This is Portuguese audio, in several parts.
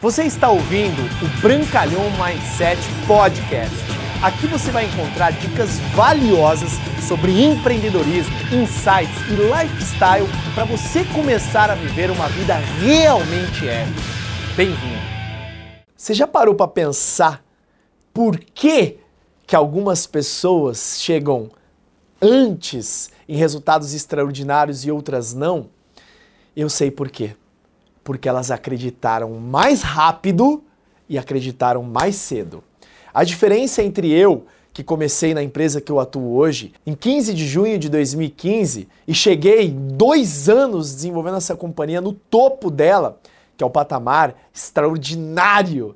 Você está ouvindo o Brancalhão Mindset Podcast. Aqui você vai encontrar dicas valiosas sobre empreendedorismo, insights e lifestyle para você começar a viver uma vida realmente épica. Bem-vindo! Você já parou para pensar por que, que algumas pessoas chegam antes em resultados extraordinários e outras não? Eu sei por quê porque elas acreditaram mais rápido e acreditaram mais cedo. A diferença entre eu, que comecei na empresa que eu atuo hoje, em 15 de junho de 2015, e cheguei dois anos desenvolvendo essa companhia no topo dela, que é o patamar extraordinário.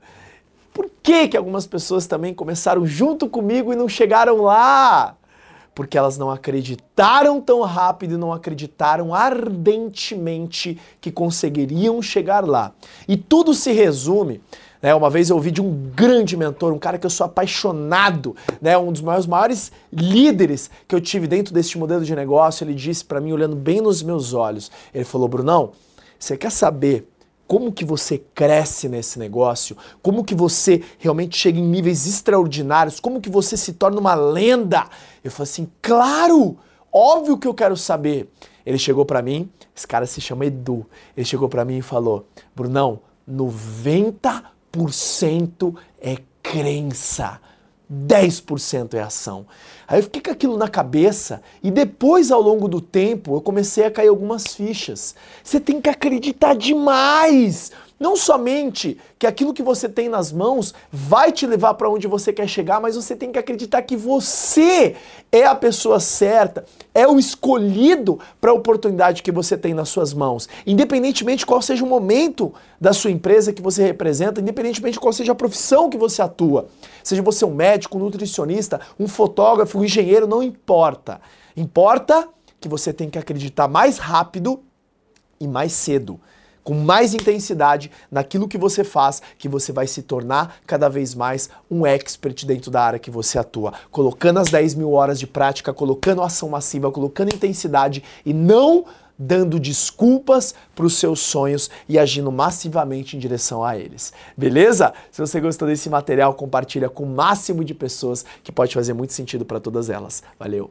Por que, que algumas pessoas também começaram junto comigo e não chegaram lá? Porque elas não acreditaram tão rápido e não acreditaram ardentemente que conseguiriam chegar lá. E tudo se resume. Né, uma vez eu ouvi de um grande mentor, um cara que eu sou apaixonado, né, um dos meus maiores líderes que eu tive dentro deste modelo de negócio. Ele disse para mim, olhando bem nos meus olhos: ele falou, Brunão, você quer saber como que você cresce nesse negócio, como que você realmente chega em níveis extraordinários, como que você se torna uma lenda. Eu falei assim, claro, óbvio que eu quero saber. Ele chegou para mim, esse cara se chama Edu. Ele chegou para mim e falou: "Brunão, 90% é crença. 10% é ação. Aí eu fiquei com aquilo na cabeça e depois, ao longo do tempo, eu comecei a cair algumas fichas. Você tem que acreditar demais não somente que aquilo que você tem nas mãos vai te levar para onde você quer chegar, mas você tem que acreditar que você é a pessoa certa, é o escolhido para a oportunidade que você tem nas suas mãos. Independentemente qual seja o momento da sua empresa que você representa, independentemente qual seja a profissão que você atua, seja você um médico, um nutricionista, um fotógrafo, um engenheiro, não importa. Importa que você tem que acreditar mais rápido e mais cedo com mais intensidade naquilo que você faz, que você vai se tornar cada vez mais um expert dentro da área que você atua. Colocando as 10 mil horas de prática, colocando ação massiva, colocando intensidade e não dando desculpas para os seus sonhos e agindo massivamente em direção a eles. Beleza? Se você gostou desse material, compartilha com o máximo de pessoas que pode fazer muito sentido para todas elas. Valeu!